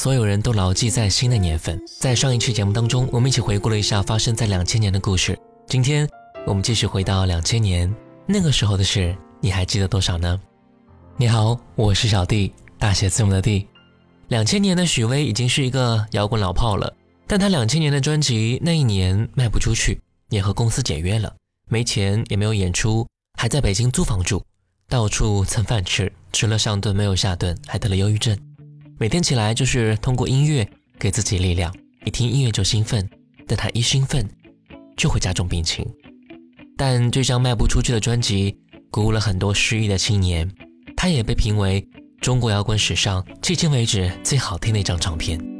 所有人都牢记在心的年份，在上一期节目当中，我们一起回顾了一下发生在两千年的故事。今天，我们继续回到两千年那个时候的事，你还记得多少呢？你好，我是小弟，大写字母的 D。两千年的许巍已经是一个摇滚老炮了，但他两千年的专辑那一年卖不出去，也和公司解约了，没钱也没有演出，还在北京租房住，到处蹭饭吃，吃了上顿没有下顿，还得了忧郁症。每天起来就是通过音乐给自己力量，一听音乐就兴奋，但他一兴奋就会加重病情。但这张卖不出去的专辑鼓舞了很多失意的青年，他也被评为中国摇滚史上迄今为止最好听的一张唱片。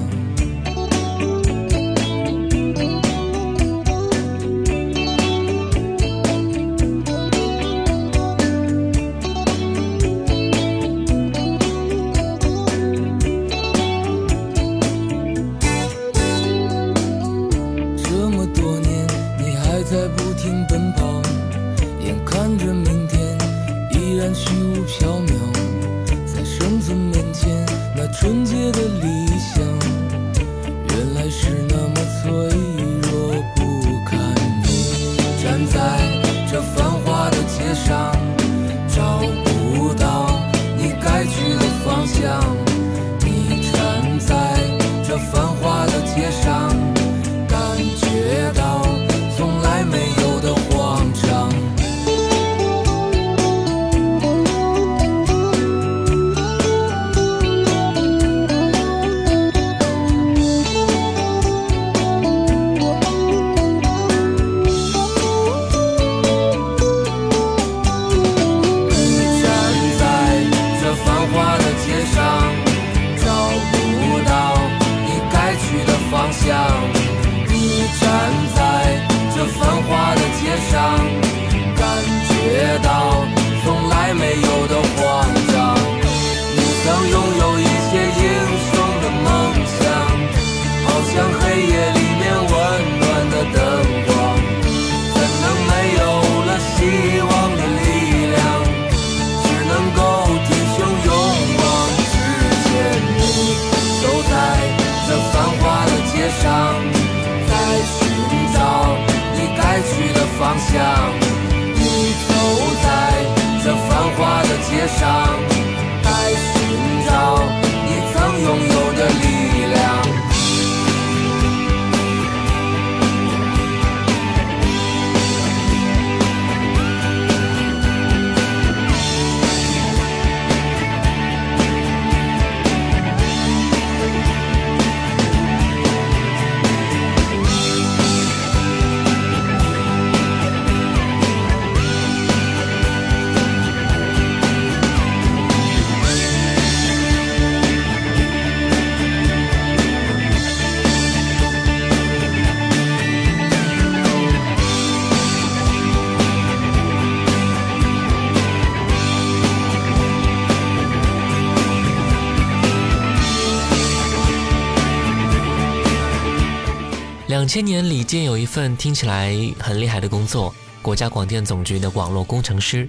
两千年，李健有一份听起来很厉害的工作，国家广电总局的网络工程师，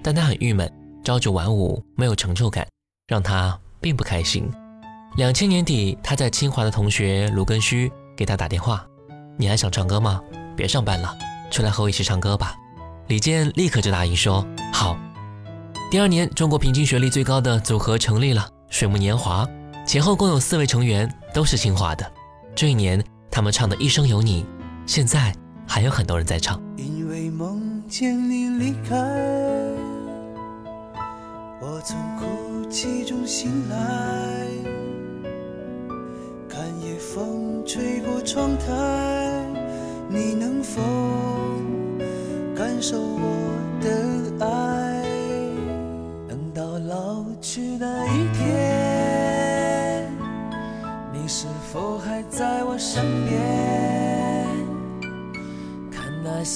但他很郁闷，朝九晚五，没有成就感，让他并不开心。两千年底，他在清华的同学卢根须给他打电话：“你还想唱歌吗？别上班了，出来和我一起唱歌吧。”李健立刻就答应说：“好。”第二年，中国平均学历最高的组合成立了，水木年华，前后共有四位成员都是清华的。这一年。他们唱的一生有你现在还有很多人在唱因为梦见你离开我从哭泣中醒来看夜风吹过窗台你能否感受我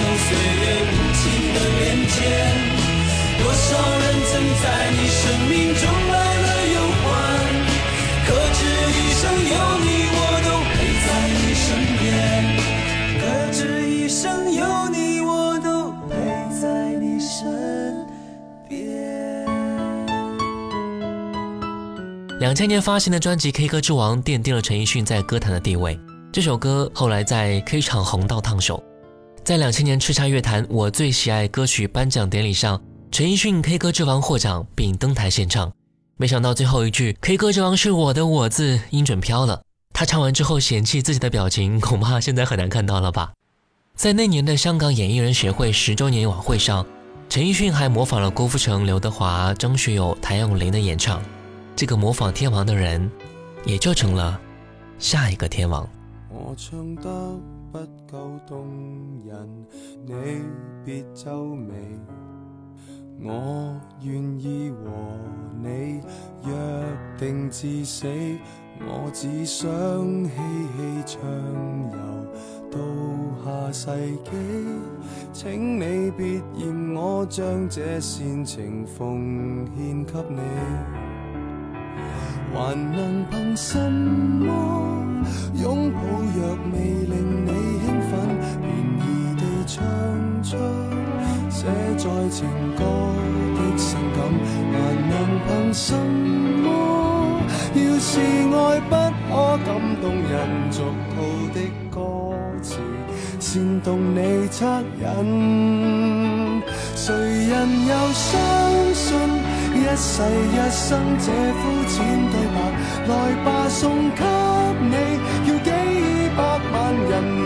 受岁月无情的变迁。多少人曾在你生命中来了又还，可知一生有你，我都陪在你身边。可知一生有你，我都陪在你身边。两千年发行的专辑《K 歌之王》奠定了陈奕迅在歌坛的地位。这首歌后来在 K 场红到烫手，在两千年叱咤乐坛我最喜爱歌曲颁奖典礼上，陈奕迅 K 歌之王获奖并登台献唱。没想到最后一句 K 歌之王是我的我字音准飘了。他唱完之后嫌弃自己的表情，恐怕现在很难看到了吧。在那年的香港演艺人协会十周年晚会上，陈奕迅还模仿了郭富城、刘德华、张学友、谭咏麟的演唱。这个模仿天王的人，也就成了下一个天王。我不够动人，你别皱眉。我愿意和你约定至死，我只想嬉戏畅游到下世纪。请你别嫌我将这煽情奉献给你，还能凭什么？拥抱若未令你兴奋，便宜地唱出写在情歌的性感，还能凭什么？要是爱不可感动人，俗套的歌词煽动你恻隐，谁人又相信？一世一生，这肤浅对白，来吧，送给你，要几百万人。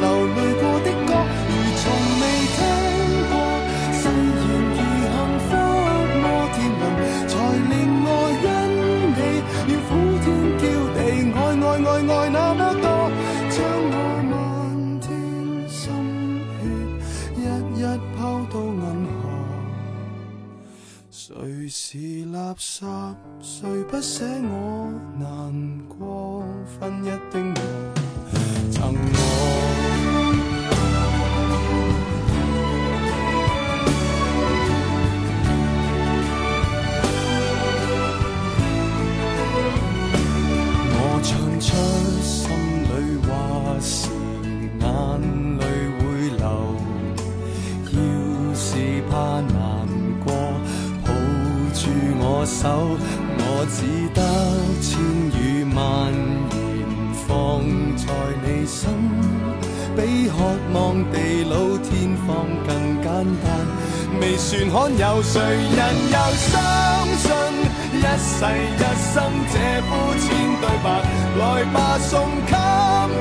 比渴望地老天荒更简单，未算罕有，谁人又相信？一世一生这肤浅对白，来吧送给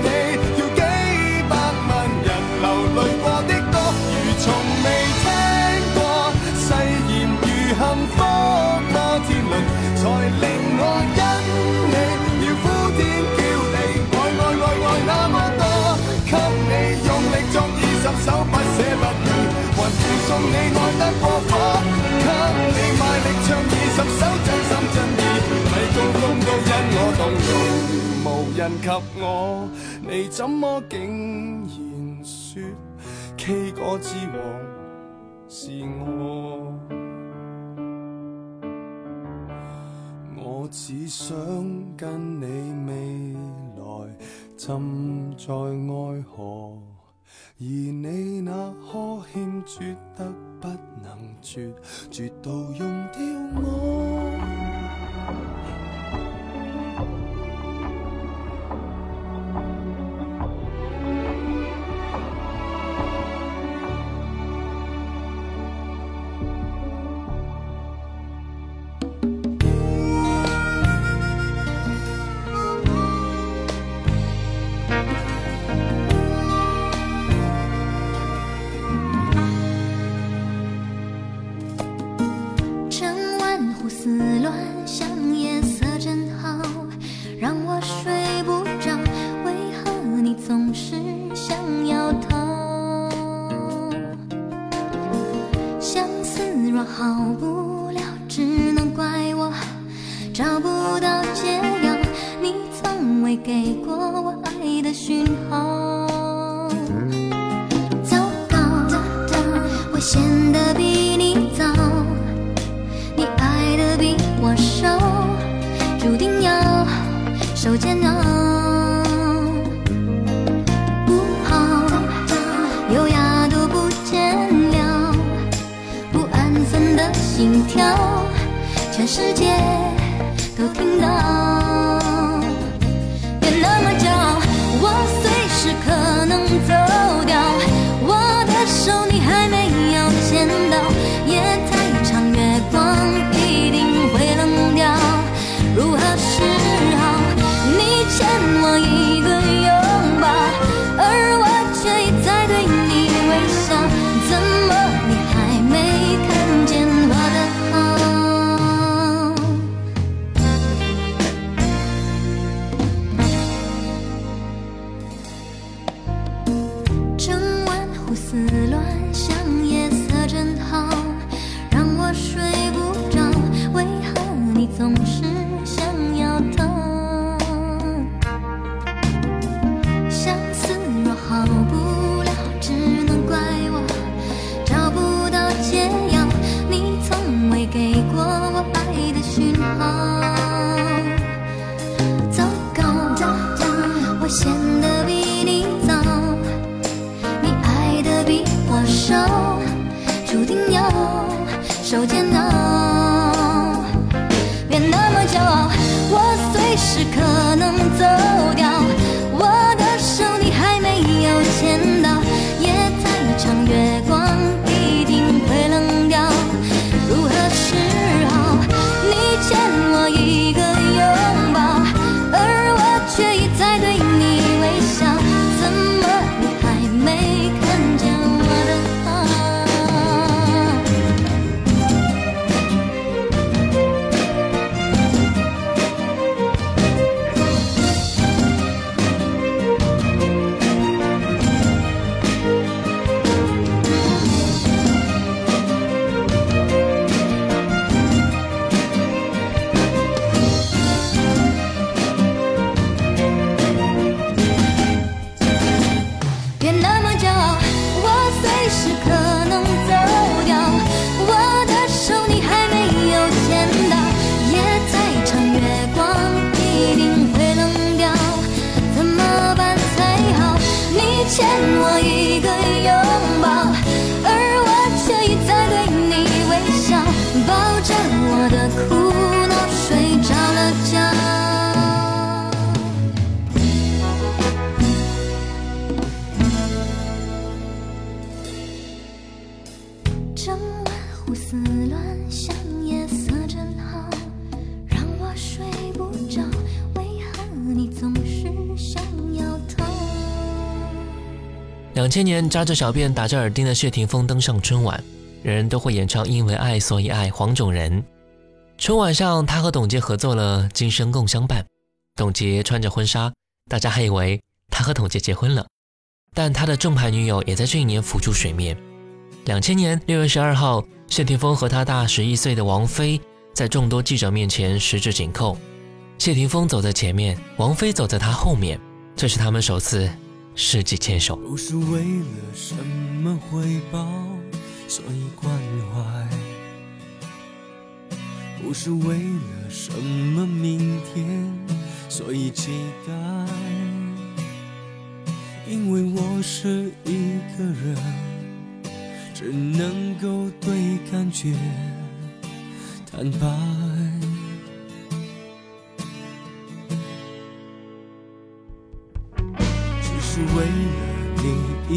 你，要几百万人流泪过的歌，如从未。护送你爱得过火，给你卖力唱二十首真心真意，最高分都因我动容，无人及我。你怎么竟然说 K 歌之王是我？我只想跟你未来浸在爱河。而你那呵欠，绝得不能绝，绝到用掉我。手煎熬，不好，优雅都不见了，不安分的心跳，全世界都听到。别那么骄傲，我随时可能走掉。我的手你还没？胡思乱想。两千年，扎着小辫、打着耳钉的谢霆锋登上春晚，人人都会演唱《因为爱所以爱》。黄种人，春晚上，他和董洁合作了《今生共相伴》。董洁穿着婚纱，大家还以为他和董洁结婚了。但他的正牌女友也在这一年浮出水面。两千年六月十二号，谢霆锋和他大十一岁的王菲在众多记者面前十指紧扣，谢霆锋走在前面，王菲走在他后面，这是他们首次。世界牵手不是为了什么回报所以关怀不是为了什么明天所以期待因为我是一个人只能够对感觉坦白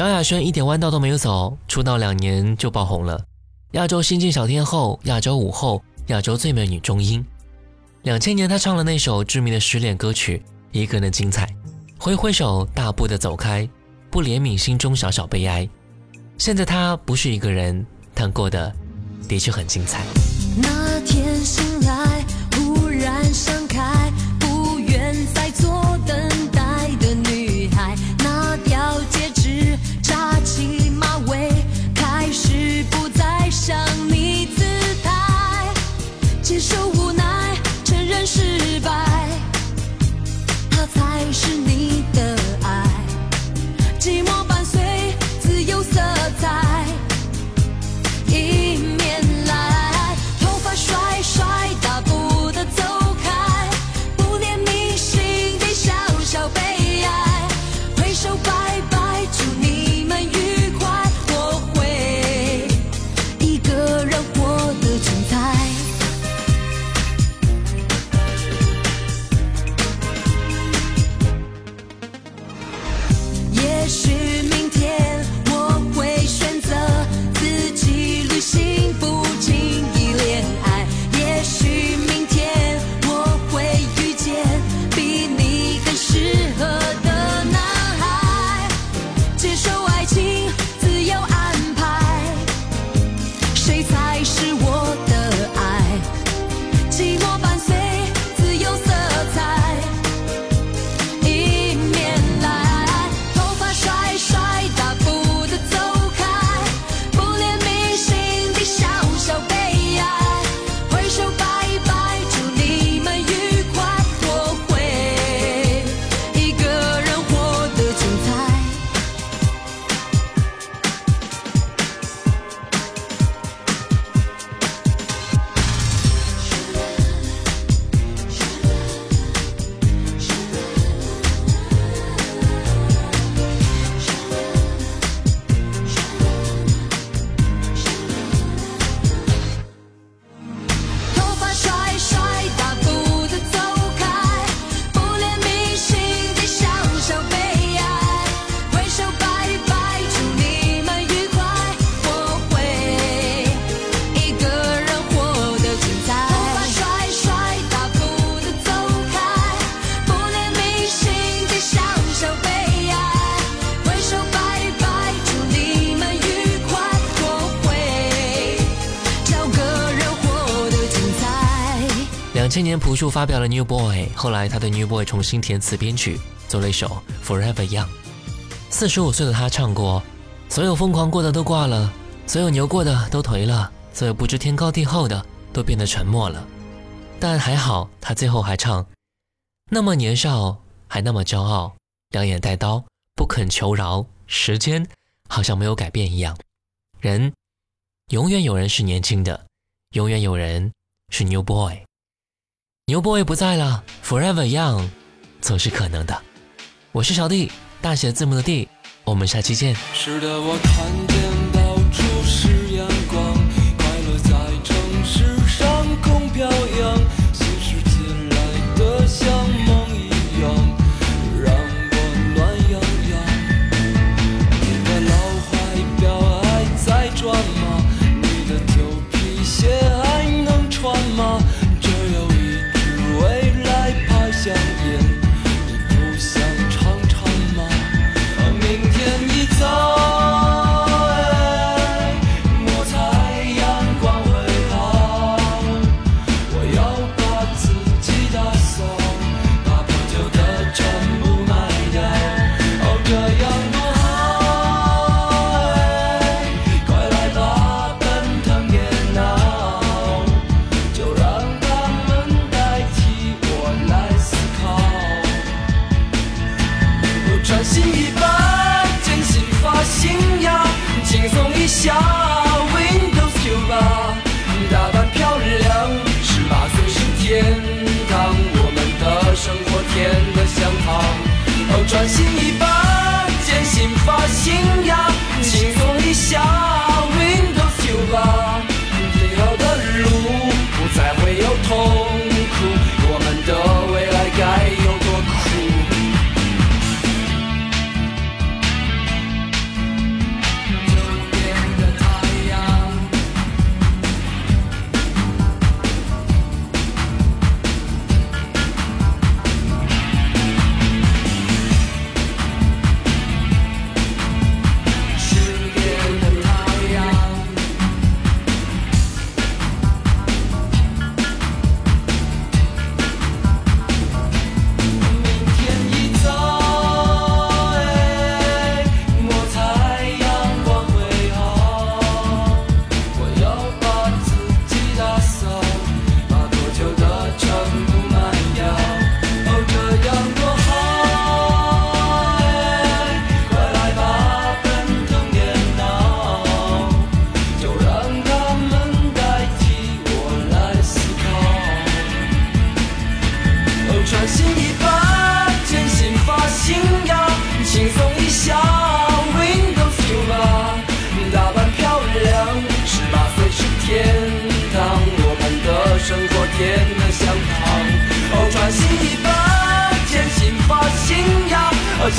萧亚轩一点弯道都没有走，出道两年就爆红了，亚洲新晋小天后，亚洲舞后，亚洲最美女中音。两千年，她唱了那首知名的失恋歌曲《一个人的精彩》，挥挥手，大步的走开，不怜悯心中小小悲哀。现在她不是一个人，但过得的确很精彩。那天。主发表了《New Boy》，后来他对《New Boy》重新填词编曲，做了一首《Forever Young》。四十五岁的他唱过：“所有疯狂过的都挂了，所有牛过的都颓了，所有不知天高地厚的都变得沉默了。”但还好，他最后还唱：“那么年少，还那么骄傲，两眼带刀，不肯求饶。时间好像没有改变一样，人永远有人是年轻的，永远有人是 New Boy。”牛 boy 不在了，forever young，总是可能的。我是小 D，大写字母的 D。我们下期见。是的，我看见。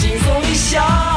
轻松一笑。